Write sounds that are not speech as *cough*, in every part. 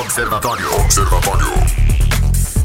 Observatório. Observatório.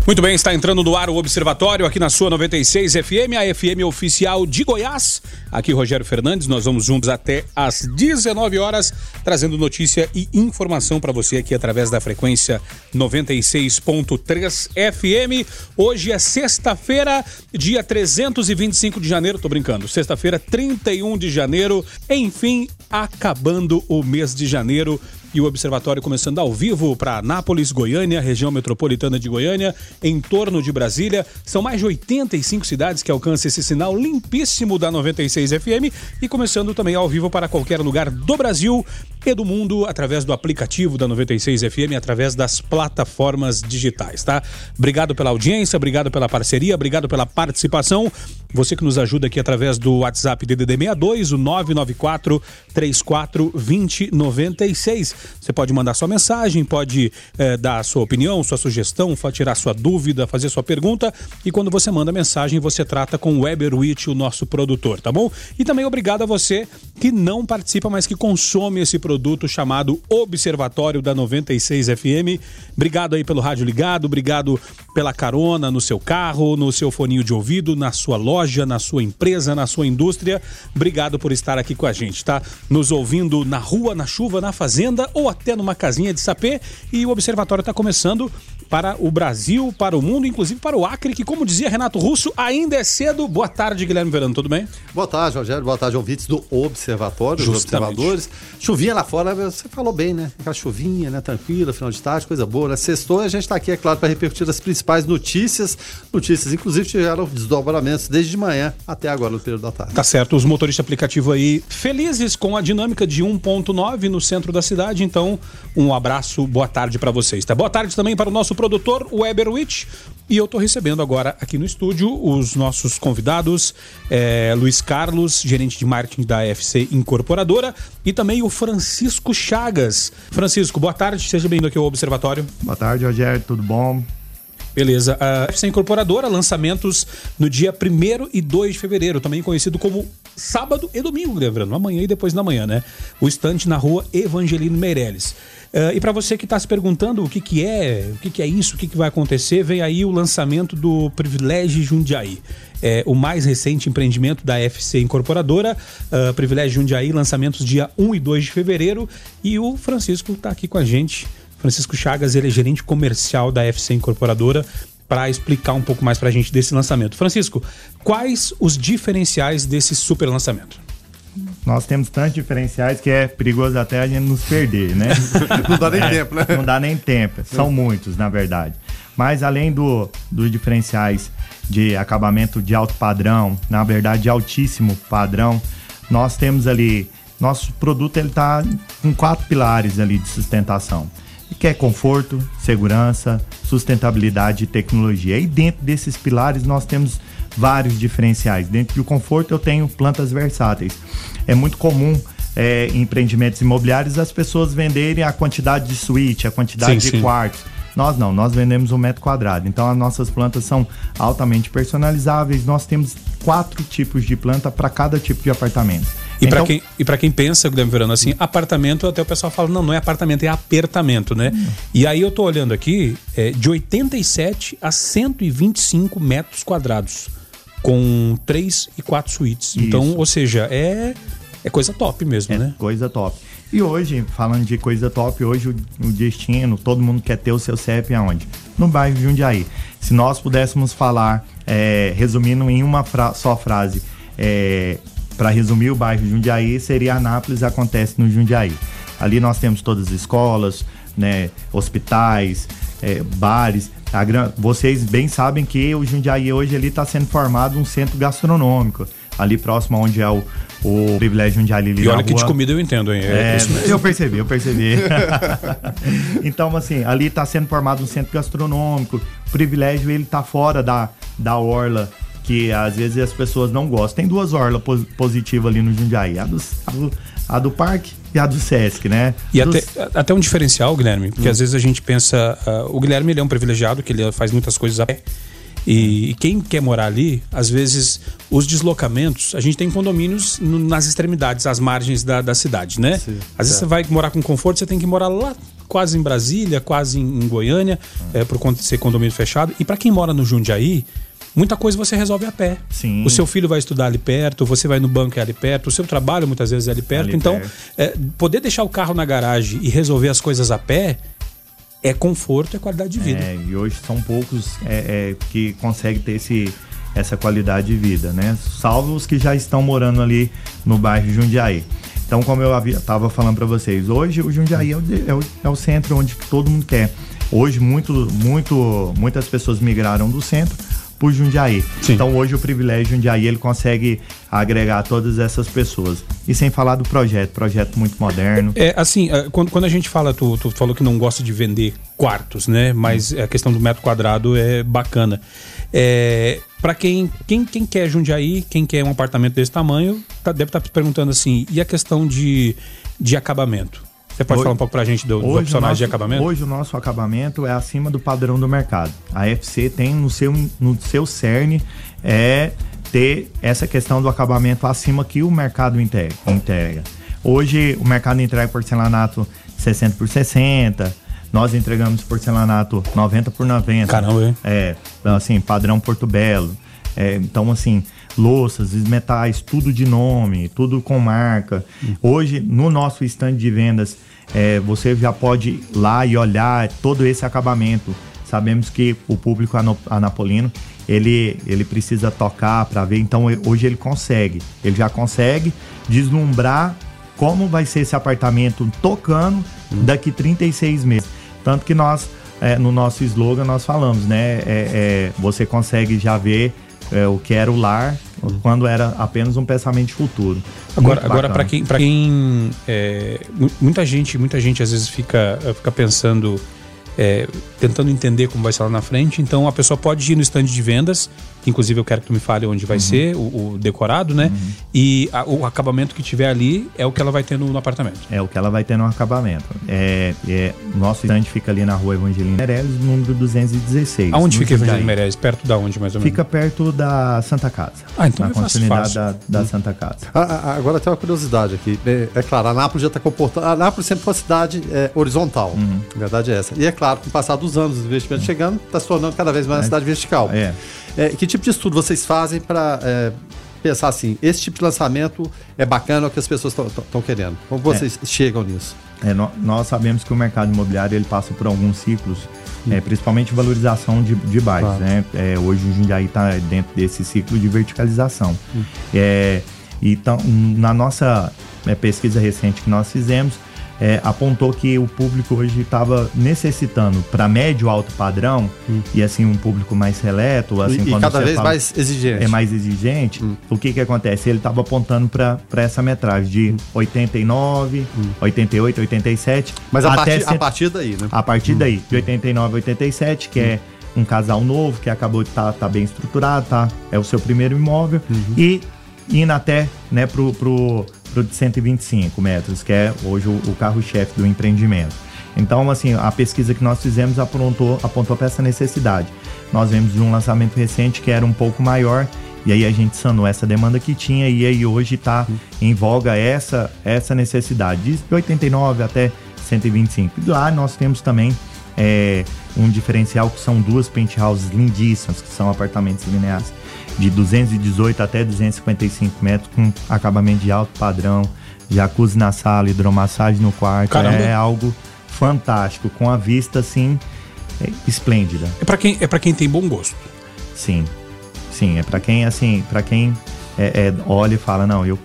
Muito bem, está entrando no ar o Observatório aqui na sua 96 FM, a FM oficial de Goiás. Aqui Rogério Fernandes, nós vamos juntos até às 19 horas, trazendo notícia e informação para você aqui através da frequência 96.3 FM. Hoje é sexta-feira, dia 325 de janeiro, tô brincando, sexta-feira, 31 de janeiro, enfim, acabando o mês de janeiro e o Observatório começando ao vivo para Anápolis, Goiânia, região metropolitana de Goiânia, em torno de Brasília. São mais de 85 cidades que alcançam esse sinal limpíssimo da 96 FM e começando também ao vivo para qualquer lugar do Brasil do mundo através do aplicativo da 96 FM, através das plataformas digitais, tá? Obrigado pela audiência, obrigado pela parceria, obrigado pela participação. Você que nos ajuda aqui através do WhatsApp DDD 62, o 994 34 20 96. Você pode mandar sua mensagem, pode eh, dar sua opinião, sua sugestão, tirar sua dúvida, fazer sua pergunta. E quando você manda mensagem, você trata com o Weberwitch, o nosso produtor, tá bom? E também obrigado a você que não participa, mas que consome esse produto chamado Observatório da 96 FM. Obrigado aí pelo rádio ligado, obrigado pela carona no seu carro, no seu foninho de ouvido, na sua loja, na sua empresa, na sua indústria. Obrigado por estar aqui com a gente, tá? Nos ouvindo na rua, na chuva, na fazenda ou até numa casinha de sapê. E o Observatório está começando para o Brasil, para o mundo, inclusive para o Acre, que, como dizia Renato Russo, ainda é cedo. Boa tarde, Guilherme Verano, tudo bem? Boa tarde, Rogério. Boa tarde, ouvintes do Observatório, dos observadores. Chuvinha lá fora, você falou bem, né? Aquela chuvinha, né? Tranquila, final de tarde, coisa boa, né? Sextou e a gente está aqui, é claro, para repercutir as principais notícias. Notícias, inclusive, tiveram desdobramentos desde de manhã até agora, no período da tarde. Tá certo. Os motoristas aplicativos aí felizes com a dinâmica de 1.9 no centro da cidade. Então, um abraço, boa tarde para vocês, tá? Boa tarde também para o nosso produtor, Weberwitch. E eu estou recebendo agora aqui no estúdio os nossos convidados, é, Luiz Carlos, gerente de marketing da FC Incorporadora, e também o Francisco Chagas. Francisco, boa tarde, seja bem-vindo aqui ao Observatório. Boa tarde, Rogério, tudo bom? Beleza. A FC Incorporadora, lançamentos no dia 1 e 2 de fevereiro, também conhecido como sábado e domingo, lembrando, amanhã e depois da manhã, né? O estante na rua Evangelino Meirelles. Uh, e para você que está se perguntando o que, que é, o que, que é isso, o que, que vai acontecer, vem aí o lançamento do Privilégio Jundiaí. É, o mais recente empreendimento da FC Incorporadora, uh, Privilégio Jundiaí, lançamentos dia 1 e 2 de fevereiro. E o Francisco está aqui com a gente. Francisco Chagas, ele é gerente comercial da FC Incorporadora, para explicar um pouco mais para a gente desse lançamento. Francisco, quais os diferenciais desse super lançamento? Nós temos tantos diferenciais que é perigoso até a gente nos perder, né? *laughs* não dá nem é, tempo, né? Não dá nem tempo. São muitos, na verdade. Mas além do, dos diferenciais de acabamento de alto padrão, na verdade de altíssimo padrão, nós temos ali nosso produto ele está com quatro pilares ali de sustentação, que é conforto, segurança, sustentabilidade e tecnologia. E dentro desses pilares nós temos vários diferenciais. Dentro do conforto eu tenho plantas versáteis. É muito comum é, em empreendimentos imobiliários as pessoas venderem a quantidade de suíte, a quantidade sim, de sim. quartos. Nós não, nós vendemos um metro quadrado. Então as nossas plantas são altamente personalizáveis. Nós temos quatro tipos de planta para cada tipo de apartamento. E então, para quem, e quem pensa, Guilherme Verano, assim, apartamento, até o pessoal fala, não, não é apartamento, é apertamento, né? Hum. E aí eu tô olhando aqui, é, de 87 a 125 metros quadrados com três e quatro suítes. Então, Isso. Então, ou seja, é, é coisa top mesmo, é né? Coisa top. E hoje, falando de coisa top, hoje o, o, destino, todo mundo quer ter o seu CEP aonde? No bairro Jundiaí. Se nós pudéssemos falar, é, resumindo em uma fra só frase, é, para resumir o bairro Jundiaí, seria Anápolis acontece no Jundiaí. Ali nós temos todas as escolas, né, hospitais, é, bares, a, vocês bem sabem que o Jundiaí hoje ele está sendo formado um centro gastronômico ali próximo onde é o, o privilégio Jundiaí ali E olha que de comida eu entendo, hein? É, é eu percebi, eu percebi. *laughs* então, assim, ali está sendo formado um centro gastronômico. O privilégio ele está fora da, da orla que às vezes as pessoas não gostam. Tem duas orlas positivas ali no Jundiaí, a, dos, a, do, a do parque e a do Sesc, né? E Dos... até, até um diferencial, Guilherme, porque hum. às vezes a gente pensa. Uh, o Guilherme ele é um privilegiado, que ele faz muitas coisas a pé. E, e, quem quer morar ali, às vezes, os deslocamentos, a gente tem condomínios no, nas extremidades, às margens da, da cidade, né? Sim, às vezes você vai morar com conforto, você tem que morar lá quase em Brasília, quase em, em Goiânia, é, por conta de ser condomínio fechado. E para quem mora no Jundiaí, muita coisa você resolve a pé. Sim. O seu filho vai estudar ali perto, você vai no banco é ali perto, o seu trabalho muitas vezes é ali perto. Ali então, perto. é, poder deixar o carro na garagem e resolver as coisas a pé é conforto, é qualidade de vida. É, e hoje são poucos é, é, que conseguem ter esse, essa qualidade de vida, né? Salvo os que já estão morando ali no bairro Jundiaí. Então, como eu estava falando para vocês, hoje o Jundiaí é o, é o- é o centro onde todo mundo quer. Hoje, muito, muito, muitas pessoas migraram do centro por Jundiaí. Sim. Então, hoje o privilégio Jundiaí ele consegue agregar todas essas pessoas. E sem falar do projeto, projeto muito moderno. É, assim, é, quando, quando a gente fala, tu, tu falou que não gosta de vender quartos, né? Mas a questão do metro quadrado é bacana. É, para quem, quem, quem quer Jundiaí, quem quer um apartamento desse tamanho, tá- deve estar se perguntando assim, e a questão de, de acabamento? Você pode Hoje- falar um pouco pra gente do, dos Hoje o, opcionais nosso, de acabamento? hoje o nosso acabamento é acima do padrão do mercado. A FC tem no seu, no seu cerne é ter essa questão do acabamento acima que o mercado entrega. entrega. Hoje o mercado entrega porcelanato 60 por 60, nós entregamos porcelanato 90 por 90. Caramba, hein? É, assim, padrão Porto Belo. É, então, assim, louças, metais, tudo de nome, tudo com marca. Hoje, no nosso stand de vendas, é, você já pode ir lá e olhar todo esse acabamento. Sabemos que o público anapolino, ele, ele precisa tocar para ver, então hoje ele consegue. Ele já consegue deslumbrar como vai ser esse apartamento tocando daqui 36 meses. Tanto que nós, é, no nosso slogan, nós falamos, né? é, é, você consegue já ver é, o que era o lar quando era apenas um pensamento de futuro. Agora, Muito agora para quem, pra quem é, mu- muita gente, muita gente às vezes fica, fica pensando, é, tentando entender como vai ser lá na frente. Então a pessoa pode ir no stand de vendas, que inclusive eu quero que tu me fale onde Uhum. vai ser o, o decorado, né? E a- o acabamento que tiver ali é o que ela vai ter no, no apartamento. É o que ela vai ter no acabamento. É, é, o nosso stand fica ali na rua Evangelina Meirelles, número 216. Aonde fica. Evangelho Meirelles? Perto da onde mais ou menos? Fica perto da Santa Casa. Ah, então na é continuidade fácil. da, da Santa Casa. Ah, ah, agora tem uma curiosidade aqui. É, é claro, a Nápoles já está comportando. A Nápoles sempre foi uma cidade é, horizontal. Uhum. A verdade é essa. E é claro, com o passar dos anos, os investimentos chegando, está se tornando cada vez mais uma cidade vertical. É. É, que tipo de estudo vocês fazem para pensar assim? Esse tipo de lançamento é bacana, é o que as pessoas estão querendo. Como vocês chegam nisso? É, nó- nós sabemos que o mercado imobiliário ele passa por alguns ciclos, é, principalmente valorização de, de bairros. Claro. Né? É, hoje o Jundiaí está dentro desse ciclo de verticalização. É, então, na nossa né, pesquisa recente que nós fizemos, é, apontou que o público hoje estava necessitando para médio alto padrão e assim um público mais seleto, assim e e quando cada você vez fala- mais exigente. é mais exigente, o que que acontece? Ele estava apontando para essa metragem de 89, 88, 87, Mas a até partir, a partir daí, né? a partir daí, de 89 a 87, que é um casal novo, que acabou de estar tá, bem estruturado, tá? É o seu primeiro imóvel. E indo até né, pro, pro, pro de 125 metros, que é hoje o, o carro-chefe do empreendimento. Então, assim, a pesquisa que nós fizemos apontou, apontou para essa necessidade. Nós vemos de um lançamento recente que era um pouco maior, e aí a gente sanou essa demanda que tinha, e aí hoje está em voga essa, essa necessidade, de 89 até 125. E lá nós temos também é, um diferencial que são duas penthouses lindíssimas, que são apartamentos lineares de 218 até 255 metros, com acabamento de alto padrão, jacuzzi na sala, hidromassagem no quarto. Caramba. É algo fantástico, com a vista assim é, esplêndida. É para quem, é pra quem tem bom gosto. Sim, sim, é para quem assim, para quem é, é, olha e fala não, eu,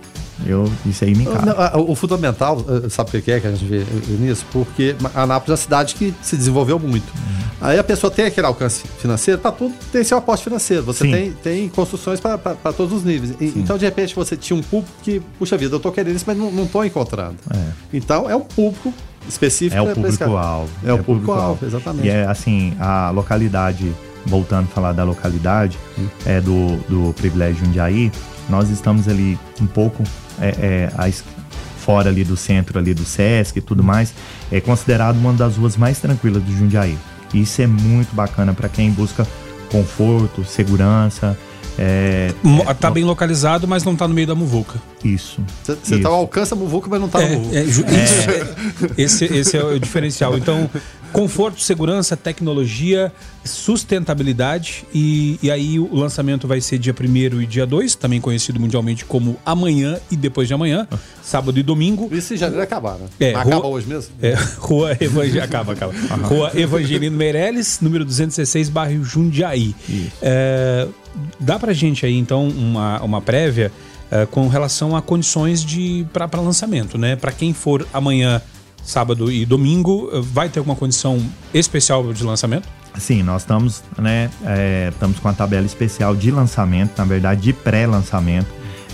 eu isso aí me cabe. Não, a- o fundamental, eh, sabe o que é que a gente vê nisso? Porque Anápolis é uma cidade que se desenvolveu muito. Uhum. Aí a pessoa tem aquele alcance financeiro, para tudo tem seu aporte financeiro. Você Sim. tem, tem construções para todos os níveis. E- Então, de repente, você tinha um público que, puxa vida, eu tô querendo isso, mas não, não tô encontrando. É. Então, é um público específico. É o público-alvo. É o público-alvo, exatamente. E é assim, a localidade, voltando a falar da localidade, Hum. é do, do privilégio Jundiaí, nós estamos ali um pouco é, é, es- fora ali do centro ali do Sesc e tudo mais, é considerado uma das ruas mais tranquilas do Jundiaí. E isso é muito bacana para quem busca conforto, segurança, É, Mo- tá bem localizado, mas não tá no meio da muvuca. isso. Você tá ao alcance da Muvuca, mas não tá É, no Muvuca. é, *laughs* esse, esse é o diferencial. Então, conforto, segurança, tecnologia, sustentabilidade. E, e aí o lançamento vai ser dia 1 e dia 2, também conhecido mundialmente como amanhã e depois de amanhã, sábado e domingo. Isso em janeiro acabar, né? É, rua- acaba hoje mesmo? É, *laughs* Rua Evangelino. Acaba, acaba. Rua Evangelino Meirelles, número 216, bairro Jundiaí. É, dá pra gente aí, então, uma, uma prévia é, com relação a condições de para lançamento, né? Para quem for amanhã, sábado e domingo, eh, vai ter alguma condição especial de lançamento? Sim, nós estamos, né, é, estamos com a tabela especial de lançamento, na verdade de pré-lançamento.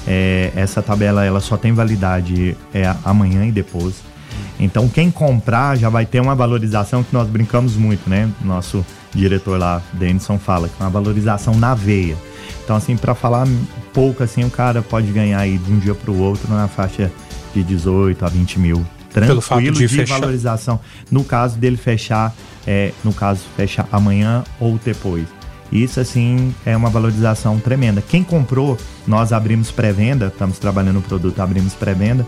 É, essa tabela ela só tem validade é, amanhã e depois. Então quem comprar já vai ter uma valorização que nós brincamos muito, né? Nosso diretor lá, Denison, fala que é uma valorização na veia. Então assim, para falar pouco assim, o cara pode ganhar aí de um dia para o outro na faixa de 18 a 20 mil. Pelo fato Tranquilo de de, valorização. No caso dele fechar, é, no caso, fechar amanhã ou depois. Isso, assim, é uma valorização tremenda. Quem comprou, nós abrimos pré-venda, estamos trabalhando no produto, abrimos pré-venda.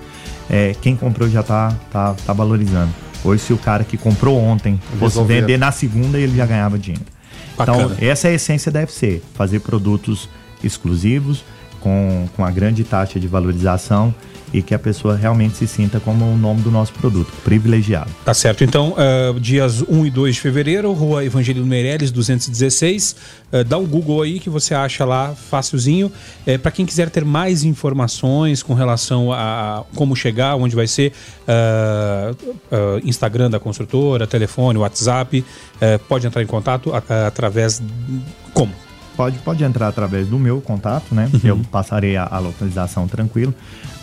É, quem comprou já tá, tá, tá valorizando. Hoje, se o cara que comprou ontem fosse vender na segunda, ele já ganhava dinheiro. Bacana. Então, essa é a essência da FC, fazer produtos exclusivos, com, com a grande taxa de valorização e que a pessoa realmente se sinta como o nome do nosso produto, privilegiado. Tá certo. Então, eh, dias 1 e 2 de fevereiro, Rua Evangelino Meirelles, 216. Eh, dá um Google aí que você acha lá facilzinho. Para quem quiser ter mais informações com relação a como chegar, onde vai ser, eh, eh, Instagram da construtora, telefone, WhatsApp, eh, pode entrar em contato através. Como? Pode, pode entrar através do meu contato, né? Uhum. Eu passarei a, a localização tranquilo.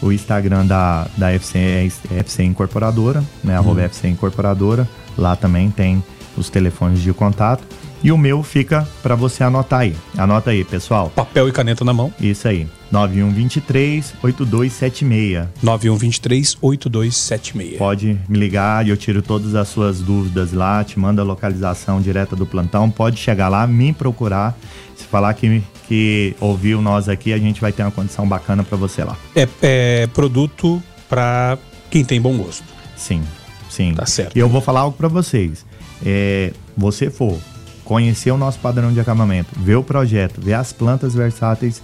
O Instagram da, da FC é FC Incorporadora, né? Uhum. FC Incorporadora. Lá também tem os telefones de contato. E o meu fica para você anotar aí. Anota aí, pessoal. Papel e caneta na mão. Isso aí. 9123 8276. 9123 8276. Pode me ligar e eu tiro todas as suas dúvidas lá, te mando a localização direta do plantão. Pode chegar lá, me procurar. Se falar que, que ouviu nós aqui, a gente vai ter uma condição bacana para você lá. É, é produto para quem tem bom gosto. Sim, sim. Tá certo. E eu vou falar algo para vocês. É, você for conhecer o nosso padrão de acabamento, ver o projeto, ver as plantas versáteis,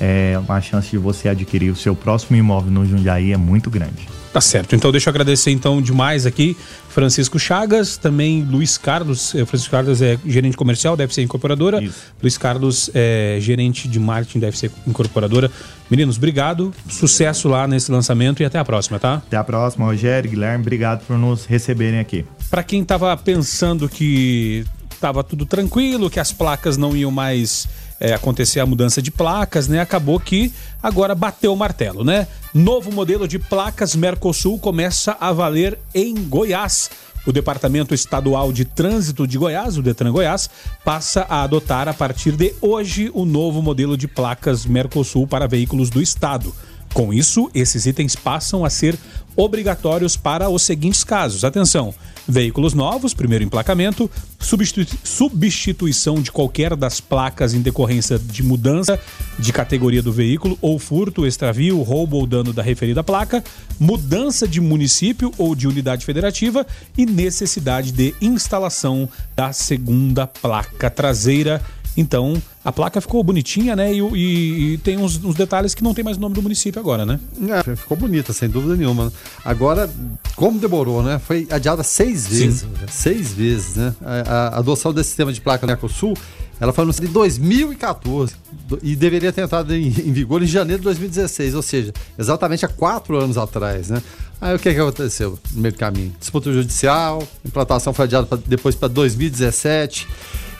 é, uma chance de você adquirir o seu próximo imóvel no Jundiaí é muito grande. Tá certo. Então deixa eu agradecer então demais aqui Francisco Chagas, também Luiz Carlos. eh, Francisco Carlos é gerente comercial, deve ser incorporadora. Isso. Luiz Carlos é gerente de marketing, deve ser incorporadora. Meninos, obrigado. Sucesso lá nesse lançamento e até a próxima, tá? Até a próxima, Rogério, Guilherme, obrigado por nos receberem aqui. Para quem tava pensando que tava tudo tranquilo, que as placas não iam mais é, acontecer a mudança de placas, né? Acabou que agora bateu o martelo, né? Novo modelo de placas Mercosul começa a valer em Goiás. O Departamento Estadual de Trânsito de Goiás, o Detran Goiás, passa a adotar a partir de hoje o novo modelo de placas Mercosul para veículos do estado. Com isso, esses itens passam a ser obrigatórios para os seguintes casos. Atenção: veículos novos, primeiro emplacamento, substitu- substituição de qualquer das placas em decorrência de mudança de categoria do veículo ou furto, extravio, roubo ou dano da referida placa, mudança de município ou de unidade federativa e necessidade de instalação da segunda placa traseira. Então, a placa ficou bonitinha, né? E, e- e tem uns, uns detalhes que não tem mais o nome do município agora, né? É, ficou bonita, sem dúvida nenhuma. Agora, como demorou, né? Foi adiada seis vezes. Seis vezes, né? A, a adoção desse sistema de placa no Mercosul, ela foi anunciada em 2014 do- e deveria ter entrado em, em vigor em janeiro de 2016, ou seja, exatamente há quatro anos atrás, né? Aí o que, que aconteceu no meio do caminho? Disputa judicial, implantação foi adiada pra- depois para 2017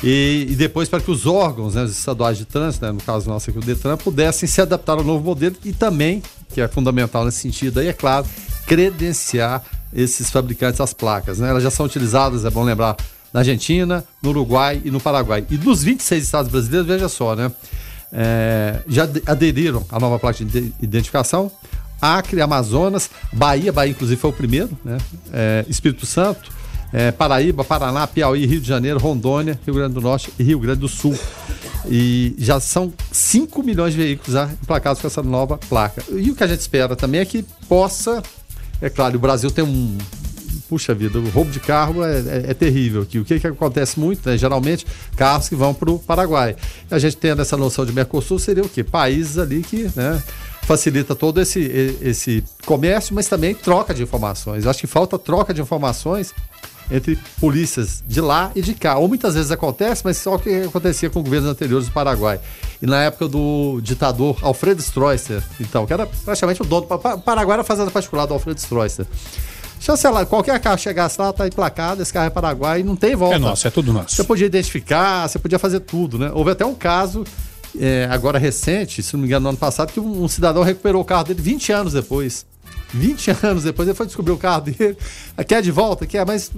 e, e depois para que os órgãos né, os estaduais de trânsito, né, no caso nosso aqui o Detran, pudessem se adaptar ao novo modelo e também, que é fundamental nesse sentido aí, é claro, credenciar esses fabricantes das placas. Né? Elas já são utilizadas, é bom lembrar, na Argentina, no Uruguai e no Paraguai. E dos 26 estados brasileiros, veja só, né? é, já ade- aderiram à nova placa de ide- identificação. Acre, Amazonas, Bahia, Bahia inclusive foi o primeiro, né? É, Espírito Santo, é, Paraíba, Paraná, Piauí, Rio de Janeiro, Rondônia, Rio Grande do Norte e Rio Grande do Sul. E já são 5 milhões de veículos já emplacados com essa nova placa. E o que a gente espera também é que possa. É claro, o Brasil tem um. Puxa vida, o roubo de carro é, é, é terrível aqui. O que, que acontece muito, né? Geralmente, carros que vão para o Paraguai. A gente tendo essa noção de Mercosul, seria o quê? Países ali que né, facilita todo esse, esse comércio, mas também troca de informações. Eu acho que falta troca de informações entre polícias de lá e de cá. Ou muitas vezes acontece, mas só o que acontecia com governos anteriores do Paraguai. E na época do ditador Alfredo Stroessner, então, que era praticamente o dono. O Paraguai era a fazenda particular do Alfredo Stroessner. Lá, qualquer carro chegasse lá, tá emplacado, esse carro é Paraguai e não tem volta. É nosso, é tudo nosso. Você podia identificar, você podia fazer tudo, né? Houve até um caso, é, agora recente, se não me engano, no ano passado, que um, cidadão recuperou o carro dele 20 anos depois. 20 *laughs* anos depois, ele foi descobrir o carro dele. *laughs* Quer de volta? Quer, mas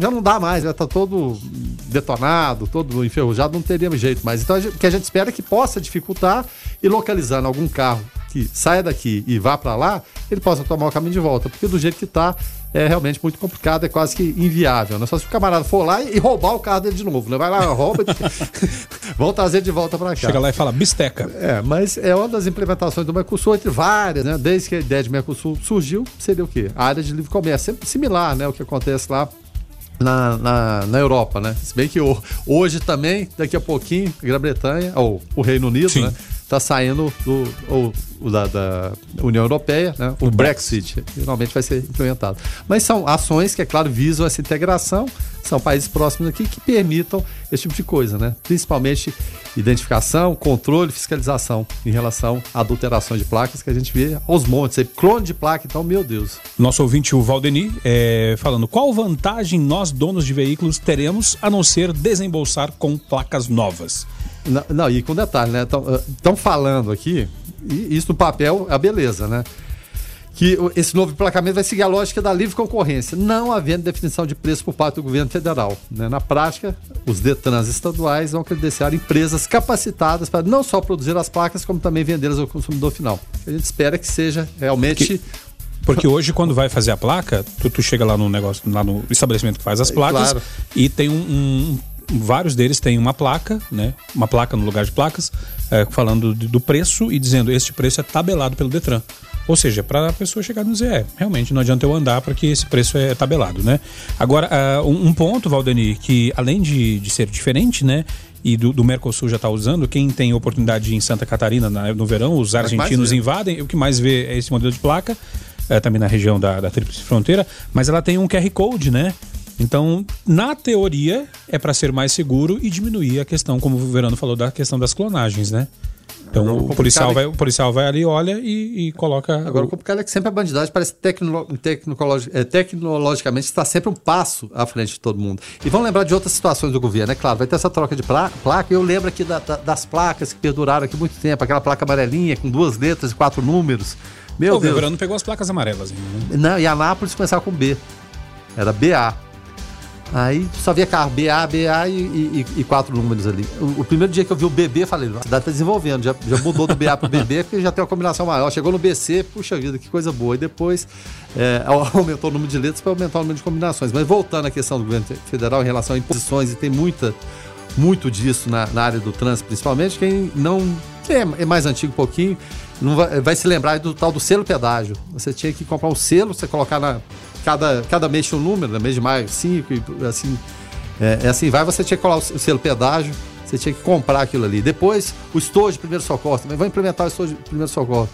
já não dá mais, já tá todo detonado, todo enferrujado, não teria jeito mais. Então, o que a gente espera é que possa dificultar e localizando algum carro que saia daqui e vá para lá, ele possa tomar o caminho de volta, porque do jeito que está é realmente muito complicado, é quase que inviável. Né? Só se o camarada for lá e roubar o carro dele de novo, né? Vai lá, rouba, *laughs* vão trazer de volta para cá. Chega lá e fala bisteca. É, mas é uma das implementações do Mercosul, entre várias, né? Desde que a ideia de Mercosul surgiu, seria o quê? A área de livre comércio, sempre similar, né? O que acontece lá na, na, na, Europa, né? Se bem que hoje também, daqui a pouquinho, a Grã-Bretanha, ou o Reino Unido, Sim. né? Está saindo do, ou, da, da, União Europeia, né? o, Brexit, finalmente vai ser implementado. Mas são ações que, é claro, visam essa integração, são países próximos aqui que permitam esse tipo de coisa, né? principalmente identificação, controle, fiscalização em relação à adulteração de placas que a gente vê aos montes, clone de placa, então, meu Deus. Nosso ouvinte, o Valdeni, é, falando, qual vantagem nós, donos de veículos, teremos a não ser desembolsar com placas novas? Não, não, e com detalhe, né? Estão falando aqui, e isso no papel é a beleza, né? Que esse novo emplacamento vai seguir a lógica da livre concorrência, não havendo definição de preço por parte do governo federal. Né? Na prática, os Detrans estaduais vão credenciar empresas capacitadas para não só produzir as placas, como também vendê-las ao consumidor final. A gente espera que seja realmente. Que... Porque hoje, quando vai fazer a placa, tu, tu, chega lá no negócio, lá no estabelecimento que faz as placas, claro. e tem um, um vários deles têm uma placa, né? Uma placa no lugar de placas, é, falando do preço e dizendo este preço é tabelado pelo Detran. Ou seja, para a pessoa chegar e dizer, é, realmente não adianta eu andar porque esse preço é tabelado, né? Agora, uh, um, ponto, Valdeni, que além de, de ser diferente, né? E do, do Mercosul já está usando, quem tem oportunidade em Santa Catarina na, no verão, os argentinos invadem, o que mais vê é esse modelo de placa, é, também na região da, da Tríplice Fronteira, mas ela tem um QR Code, né? Então, na teoria, é para ser mais seguro e diminuir a questão, como o Verano falou, da questão das clonagens, né? Então o policial, é vai, o policial vai ali, olha e, e coloca. Agora, o complicado é que sempre a bandidagem parece tecno, é, tecnologicamente está sempre um passo à frente de todo mundo. E vamos lembrar de outras situações do governo, é claro, vai ter essa troca de placa. Eu lembro aqui da, da, das placas que perduraram aqui muito tempo, aquela placa amarelinha com duas letras e quatro números. Meu Pô, Deus. O Verano pegou as placas amarelas. Né? Não, e a Nápoles começava com B. Era BA. Aí só via carro, BA, BA e, e, e quatro números ali. O, o, primeiro dia que eu vi o BB, falei, a cidade tá desenvolvendo, já, já mudou do BA pro BB, *laughs* porque já tem uma combinação maior. Chegou no BC, puxa vida, que coisa boa. E depois é, *laughs* aumentou o número de letras para aumentar o número de combinações. Mas voltando à questão do governo federal em relação a imposições, e tem muita, muito disso na, na área do trânsito, principalmente, quem não. Quem é, é mais antigo um pouquinho, não vai, vai, se lembrar do tal do selo pedágio. Você tinha que comprar um selo, você colocar na, cada, cada mês tinha um número, no mês de maio, cinco, e assim. É, é, assim, vai, você tinha que colar o selo pedágio, você tinha que comprar aquilo ali. Depois, o estojo de primeiro socorro também, vou implementar o estojo de primeiro socorro.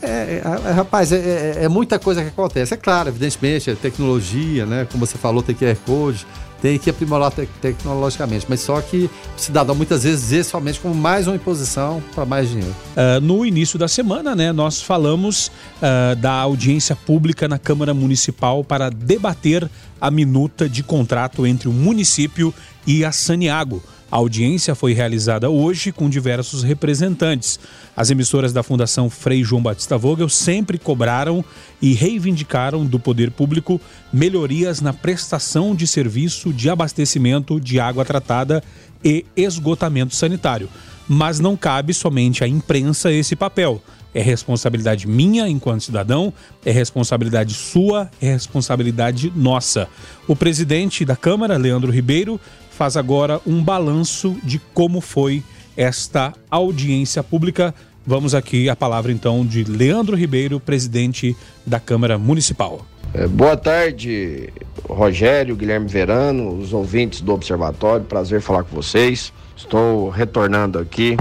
É, é rapaz, é, é, é, muita coisa que acontece. É claro, evidentemente, é tecnologia, né? Como você falou, tem QR Code, tem que aprimorar te tecnologicamente. Mas só que o cidadão muitas vezes vê somente como mais uma imposição para mais dinheiro. Uh, no início da semana, né, nós falamos uh, da audiência pública na Câmara Municipal para debater a minuta de contrato entre o município e a Saniago. A audiência foi realizada hoje com diversos representantes. As emissoras da Fundação Frei João Batista Vogel sempre cobraram e reivindicaram do poder público melhorias na prestação de serviço de abastecimento de água tratada e esgotamento sanitário. Mas não cabe somente à imprensa esse papel. É responsabilidade minha enquanto cidadão, é responsabilidade sua, é responsabilidade nossa. O presidente da Câmara, Leandro Ribeiro, faz agora um balanço de como foi esta audiência pública. Vamos aqui a palavra então de Leandro Ribeiro, presidente da Câmara Municipal. É, boa tarde, Rogério, Guilherme Verano, os ouvintes do Observatório. Prazer falar com vocês. Estou retornando aqui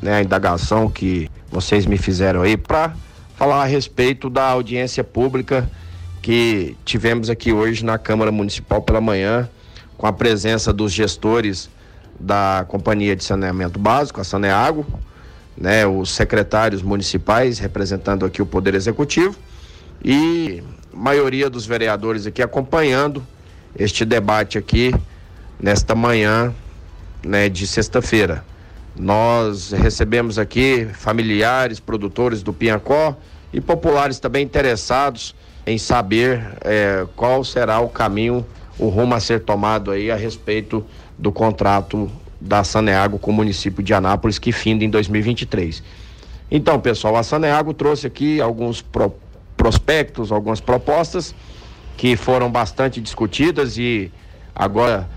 né, a indagação que vocês me fizeram aí para falar a respeito da audiência pública que tivemos aqui hoje na Câmara Municipal pela manhã, com a presença dos gestores da Companhia de Saneamento Básico, a Saneago, né, os secretários municipais representando aqui o Poder Executivo e maioria dos vereadores aqui acompanhando este debate aqui nesta manhã né, de sexta-feira. Nós recebemos aqui familiares, produtores do Piancó e populares também interessados em saber é, qual será o caminho, o rumo a ser tomado aí a respeito do contrato da Saneago com o município de Anápolis que finda em 2023. Então, pessoal, a Saneago trouxe aqui alguns pro, prospectos, algumas propostas que foram bastante discutidas e agora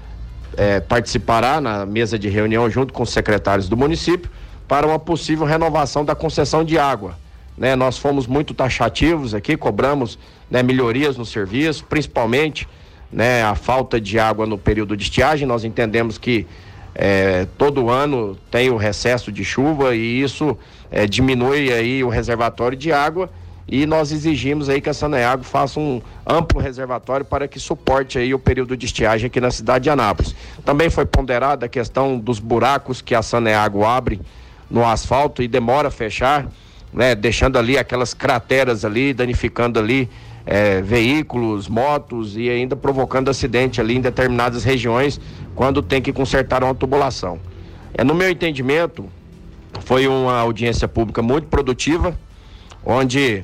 é, participará na mesa de reunião junto com os secretários do município para uma possível renovação da concessão de água. Né, nós fomos muito taxativos aqui, cobramos né, melhorias no serviço, principalmente né, a falta de água no período de estiagem. Nós entendemos que é, todo ano tem o recesso de chuva e isso é, diminui aí o reservatório de água e nós exigimos aí que a Saneago faça um amplo reservatório para que suporte aí o período de estiagem aqui na cidade de Anápolis. Também foi ponderada a questão dos buracos que a Saneago abre no asfalto e demora a fechar, né, deixando ali aquelas crateras ali, danificando ali é, veículos, motos e ainda provocando acidente ali em determinadas regiões quando tem que consertar uma tubulação. É, no meu entendimento, foi uma audiência pública muito produtiva, onde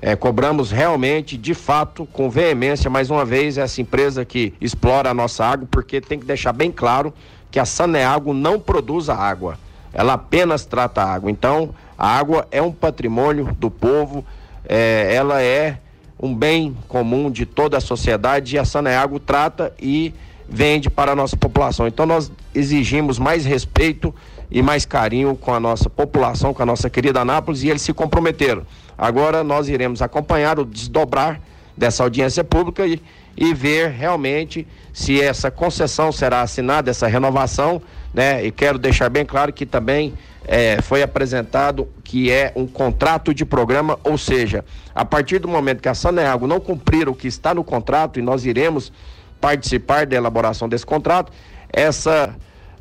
é, cobramos realmente, de fato, com veemência, mais uma vez, essa empresa que explora a nossa água, porque tem que deixar bem claro que a Saneago não produz a água, ela apenas trata a água. Então, a água é um patrimônio do povo, é, ela é um bem comum de toda a sociedade e a Saneago trata e vende para a nossa população. Então, nós exigimos mais respeito e mais carinho com a nossa população, com a nossa querida Anápolis, e eles se comprometeram. Agora nós iremos acompanhar o desdobrar dessa audiência pública e, e ver realmente se essa concessão será assinada, essa renovação, né? E quero deixar bem claro que também é, foi apresentado que é um contrato de programa, ou seja, a partir do momento que a Saneago não cumprir o que está no contrato e nós iremos participar da elaboração desse contrato, essa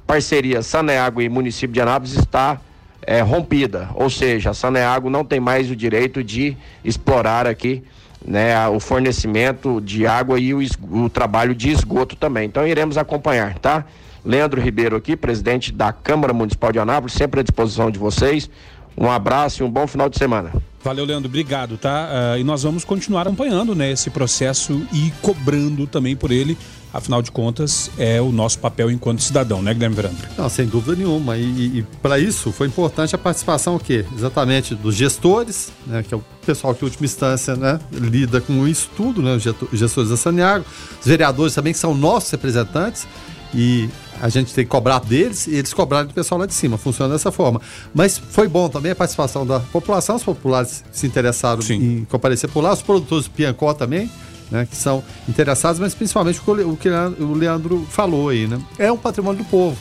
parceria Saneago e município de Anápolis está é, rompida, ou seja, a Saneago não tem mais o direito de explorar aqui né, o fornecimento de água e o, o, trabalho de esgoto também. Então iremos acompanhar, tá? Leandro Ribeiro aqui, presidente da Câmara Municipal de Anápolis, sempre à disposição de vocês. Um abraço e um bom final de semana. Valeu, Leandro. Obrigado, tá? Uh, e nós vamos continuar acompanhando né, esse processo e cobrando também por ele Afinal de contas, é o nosso papel enquanto cidadão, né, Guilherme Verano? Não, sem dúvida nenhuma. E, e para isso foi importante a participação o quê? Exatamente dos gestores, né, que é o pessoal que, em última instância, né, lida com isso tudo, né, os gestores da Saniago, os vereadores também, que são nossos representantes, e a gente tem que cobrar deles e eles cobrarem do pessoal lá de cima. Funciona dessa forma. Mas foi bom também a participação da população, os populares se interessaram Sim. em comparecer por lá, os produtores do Piancó também né, que são interessados, mas principalmente o que o Leandro falou aí, né? É um patrimônio do povo.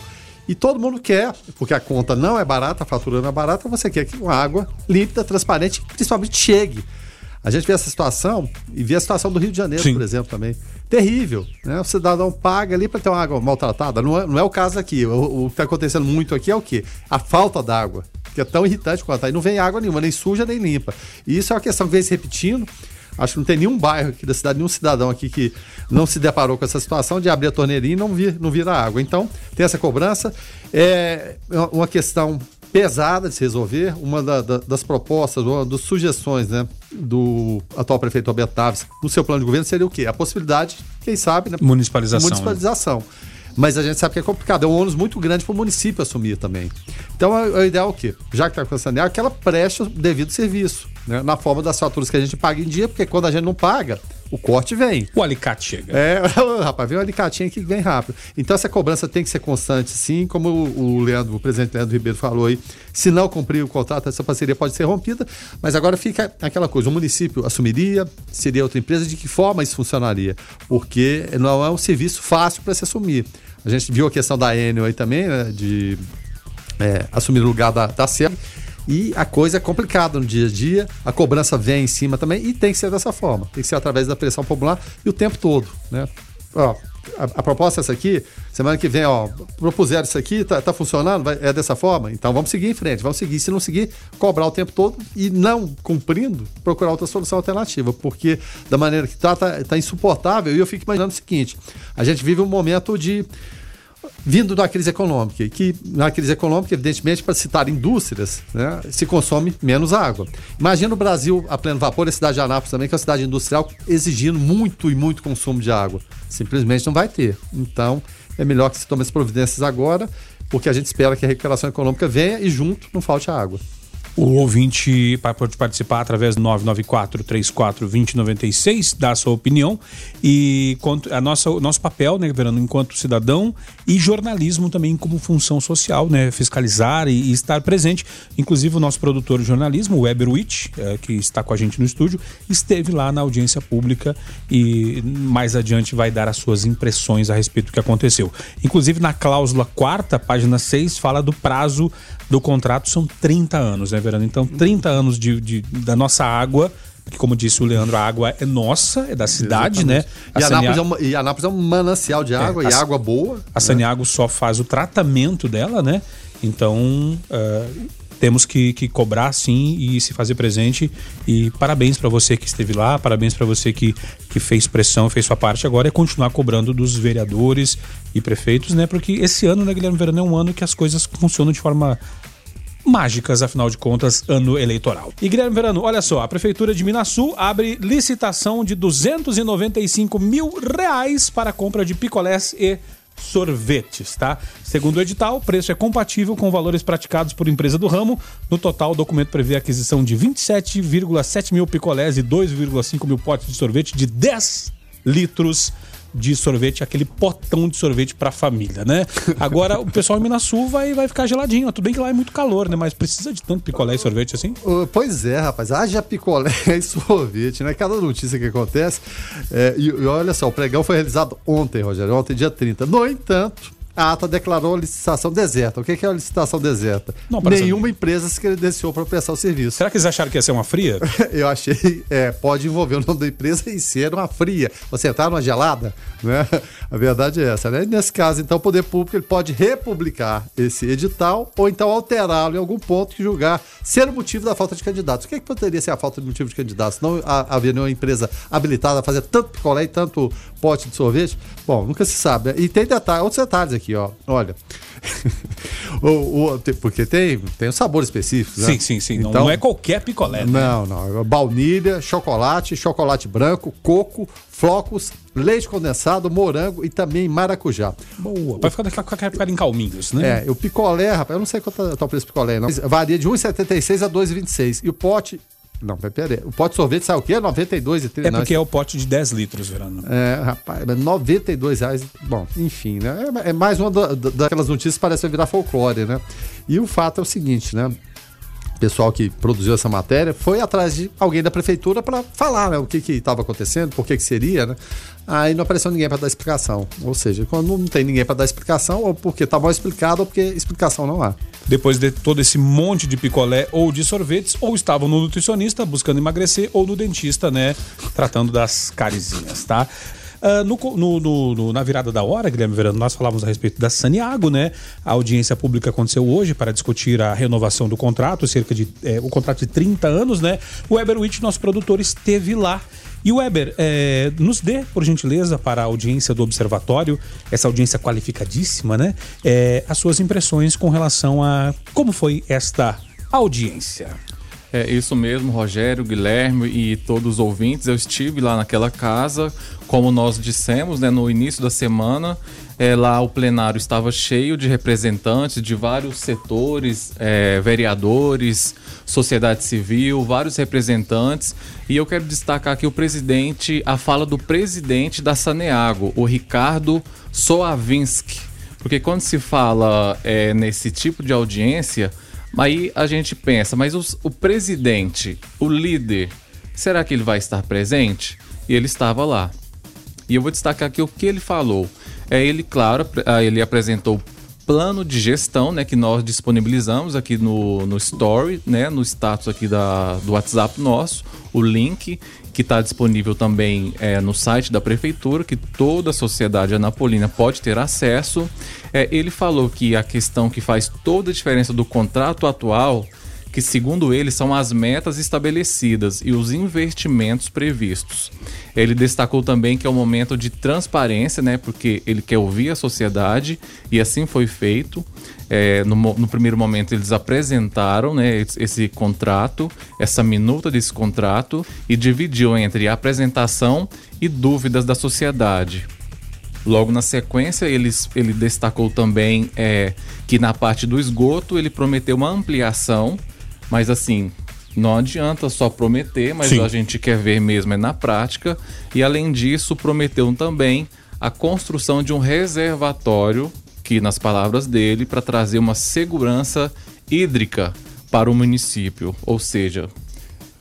E todo mundo quer, porque a conta não é barata, a fatura não é barata, você quer que uma água límpida, transparente, principalmente chegue. A gente vê essa situação e vê a situação do Rio de Janeiro, Sim. por exemplo, também. Terrível. Né? O cidadão paga ali para ter uma água maltratada. Não é, não é o caso aqui. O, o que está acontecendo muito aqui é o quê? A falta d'água, que é tão irritante quanto aí. Não vem água nenhuma, nem suja, nem limpa. E isso é uma questão que vem se repetindo. Acho que não tem nenhum bairro aqui da cidade, nenhum cidadão aqui que não se deparou com essa situação de abrir a torneirinha e não vir, não vir a água. Então, tem essa cobrança. É uma questão pesada de se resolver. Uma da, da, das propostas, uma das sugestões né, do atual prefeito Alberto Taves no seu plano de governo seria o quê? A possibilidade, quem sabe, né, municipalização. Municipalização. Né? Mas a gente sabe que é complicado, é um ônus muito grande para o município assumir também. Então, é, o ideal é o quê? Já que está com essa que ela preste o devido serviço né, na forma das faturas que a gente paga em dia, porque quando a gente não paga, o corte vem. O alicate chega. É, *laughs* rapaz, vem um alicatinho que vem rápido. Então essa cobrança tem que ser constante, sim, como o Leandro, o presidente Leandro Ribeiro falou aí. Se não cumprir o contrato, essa parceria pode ser rompida. Mas agora fica aquela coisa: o município assumiria, seria outra empresa, de que forma isso funcionaria? Porque não é um serviço fácil para se assumir. A gente viu a questão da Enel aí também, né, de é, assumir o lugar da, da. E a coisa é complicada no dia a dia, a cobrança vem em cima também e tem que ser dessa forma, tem que ser através da pressão popular e o tempo todo, né? Ó, a, a, proposta é essa aqui, semana que vem, ó, propuseram isso aqui, tá, tá funcionando, vai, é dessa forma? Então vamos seguir em frente, vamos seguir. Se não seguir, cobrar o tempo todo e não cumprindo, procurar outra solução alternativa, porque da maneira que tá, tá, tá insuportável. E eu fico imaginando o seguinte: a gente vive um momento de vindo da crise econômica, que na crise econômica, evidentemente, para citar indústrias, né, se consome menos água. Imagina o Brasil a pleno vapor, a cidade de Anápolis também, que é uma cidade industrial, exigindo muito e muito consumo de água. Simplesmente não vai ter. Então, é melhor que se tome as providências agora, porque a gente espera que a recuperação econômica venha e junto não falte água. O ouvinte pode participar através do 994 34 2096, dar sua opinião e a nossa, o nosso papel, né, Verano, enquanto cidadão e jornalismo também como função social, né, fiscalizar e, e estar presente. Inclusive o nosso produtor de jornalismo, Weber Witt, é, que está com a gente no estúdio, esteve lá na audiência pública e mais adiante vai dar as suas impressões a respeito do que aconteceu. Inclusive na cláusula quarta, página 6, fala do prazo do contrato são 30 anos, né, Verano? Então, 30 anos de, de da nossa água porque como disse o Leandro, a água é nossa, é da cidade, Exatamente. né? A e, Anápolis é uma, e Anápolis é um manancial de é, água é, e a, água boa. A né? Saniago só faz o tratamento dela, né? Então, uh, temos que, que cobrar sim e se fazer presente. E parabéns para você que esteve lá, parabéns para você que, que fez pressão, fez sua parte. Agora é continuar cobrando dos vereadores e prefeitos, né? Porque esse ano, né, Guilherme Verano, é um ano que as coisas funcionam de forma mágicas, afinal de contas, ano eleitoral. E Guilherme Verano, olha só, a Prefeitura de Minasul abre licitação de 295 mil reais para compra de picolés e sorvetes, tá? Segundo o edital, o preço é compatível com valores praticados por empresa do ramo. No total, o documento prevê a aquisição de 27,7 mil picolés e 2,5 mil potes de sorvete de 10 litros de sorvete, aquele potão de sorvete pra família, né? Agora o pessoal em Minas vai, vai ficar geladinho. Tudo bem que lá é muito calor, né? Mas precisa de tanto picolé e sorvete assim? Pois é, rapaz. Haja picolé *laughs* e sorvete, né? Cada notícia que acontece. É, e, e olha só, o pregão foi realizado ontem, Rogério, ontem, dia 30. No entanto a ata declarou a licitação deserta. O que é a licitação deserta? Não, Nenhuma empresa se credenciou para prestar o serviço. Será que eles acharam que ia ser uma fria? *laughs* Eu achei, é, pode envolver o nome da empresa e ser uma fria. Você entrar numa gelada, né? A verdade é essa, né? Nesse caso, então, o poder público ele pode republicar esse edital ou então alterá-lo em algum ponto que julgar ser o motivo da falta de candidatos. O que, é que poderia ser a falta de motivo de candidatos? Não haver nenhuma empresa habilitada a fazer tanto picolé e tanto pote de sorvete? Bom, nunca se sabe. E tem detalhe, outros detalhes aqui, ó. Olha. *laughs* o, o, porque tem, tem um sabor específico, né? Sim, sim, sim. Então, não, é qualquer picolé. Né? Não, não. É baunilha, chocolate, chocolate branco, coco, flocos, leite condensado, morango e também maracujá. Boa. Vai ficar, ficar, ficar em calminhos, né? É, o picolé, rapaz, eu não sei quanto é o preço do picolé, não. Varia de 1,76 a 2,26. E o pote não, peraí. O pote de sorvete sai o quê? 92 e 30, É porque é o pote de 10 litros, Verano. É, rapaz, 92 reais. Bom, enfim, né? É, é mais uma da, daquelas notícias que parece virar folclore, né? E o fato é o seguinte, né? Pessoal que produziu essa matéria foi atrás de alguém da prefeitura para falar né, o que estava acontecendo, por que, que seria, né? Aí não apareceu ninguém para dar explicação. Ou seja, quando não tem ninguém para dar explicação, ou porque está mal explicado, ou porque explicação não há. Depois de todo esse monte de picolé ou de sorvetes, ou estavam no nutricionista buscando emagrecer, ou no dentista, né? Tratando das carizinhas, tá? Uh, no, no, no, na virada da hora, Guilherme Verano, nós falávamos a respeito da Saniago, né? A audiência pública aconteceu hoje para discutir a renovação do contrato, cerca de é, o contrato de 30 anos, né? O Weber Witt, nosso produtor, esteve lá. E Weber, é, nos dê, por gentileza, para a audiência do Observatório, essa audiência qualificadíssima, né? É, as suas impressões com relação a como foi esta audiência. É isso mesmo, Rogério, Guilherme e todos os ouvintes. Eu estive lá naquela casa, como nós dissemos, né, no início da semana. É, lá o plenário estava cheio de representantes de vários setores, é, vereadores, sociedade civil, vários representantes. E eu quero destacar aqui o presidente, a fala do presidente da Saneago, o Ricardo Soavinski. Porque quando se fala é, nesse tipo de audiência, aí a gente pensa, mas os, o presidente, o líder, será que ele vai estar presente? E ele estava lá. E eu vou destacar aqui o que ele falou. É ele, claro, ele apresentou plano de gestão, né, que nós disponibilizamos aqui no, no story, né, no status aqui da, do WhatsApp nosso, o link que está disponível também é, no site da prefeitura, que toda a sociedade anapolina pode ter acesso. É, ele falou que a questão que faz toda a diferença do contrato atual que, segundo ele, são as metas estabelecidas e os investimentos previstos. Ele destacou também que é um momento de transparência, né, porque ele quer ouvir a sociedade e assim foi feito. É, no, no, primeiro momento, eles apresentaram né, esse contrato, essa minuta desse contrato e dividiu entre apresentação e dúvidas da sociedade. Logo na sequência, eles, ele destacou também é, que na parte do esgoto ele prometeu uma ampliação mas assim, não adianta só prometer, mas Sim. a gente quer ver mesmo é na prática. E além disso, prometeu também a construção de um reservatório, que nas palavras dele, para trazer uma segurança hídrica para o município. Ou seja,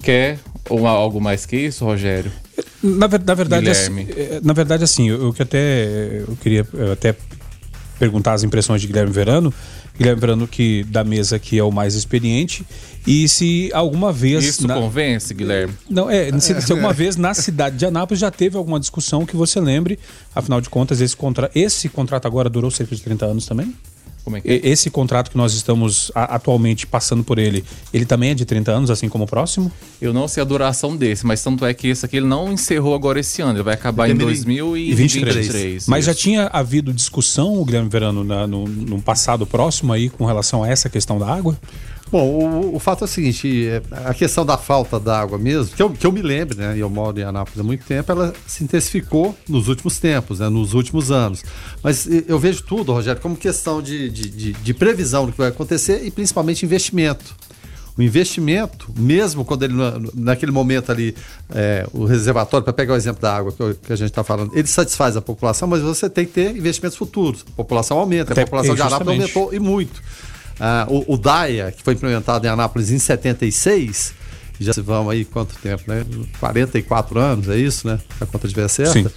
quer ou algo mais que isso, Rogério? Na, na verdade, assim, na verdade, assim, eu, eu até eu queria até perguntar as impressões de Guilherme Verano. Guilherme Verano, que da mesa aqui é o mais experiente, e se alguma vez. Isso na... convence, Guilherme? Não, é, se, se, *laughs* alguma vez na cidade de Anápolis já teve alguma discussão que você lembre, afinal de contas, esse, contra... esse contrato agora durou cerca de 30 anos também? Como é que é? Esse contrato que nós estamos a, atualmente passando por ele, ele também é de 30 anos, assim como o próximo? Eu não sei a duração desse, mas tanto é que esse aqui ele não encerrou agora esse ano, ele vai acabar em 2023. Mas já tinha havido discussão, Guilherme Verano, na, no, no passado próximo aí com relação a essa questão da água? Bom, o, o, fato é o seguinte, é, a questão da falta d'água mesmo, que eu, que eu me lembro, né, eu moro em Anápolis há muito tempo, ela se intensificou nos últimos tempos, né, nos últimos anos. Mas eu vejo tudo, Rogério, como questão de, de, de, de previsão do que vai acontecer e principalmente investimento. O investimento, mesmo quando ele, naquele momento ali, é, o reservatório, para pegar o exemplo da água que, que a gente está falando, ele satisfaz a população, mas você tem que ter investimentos futuros. A população aumenta, a população de Anápolis aumentou e muito. Ah, o, o DAIA, que foi implementado em Anápolis em 76, já se vão aí quanto tempo, né? 44 anos, é isso, né? Se a conta estiver certa.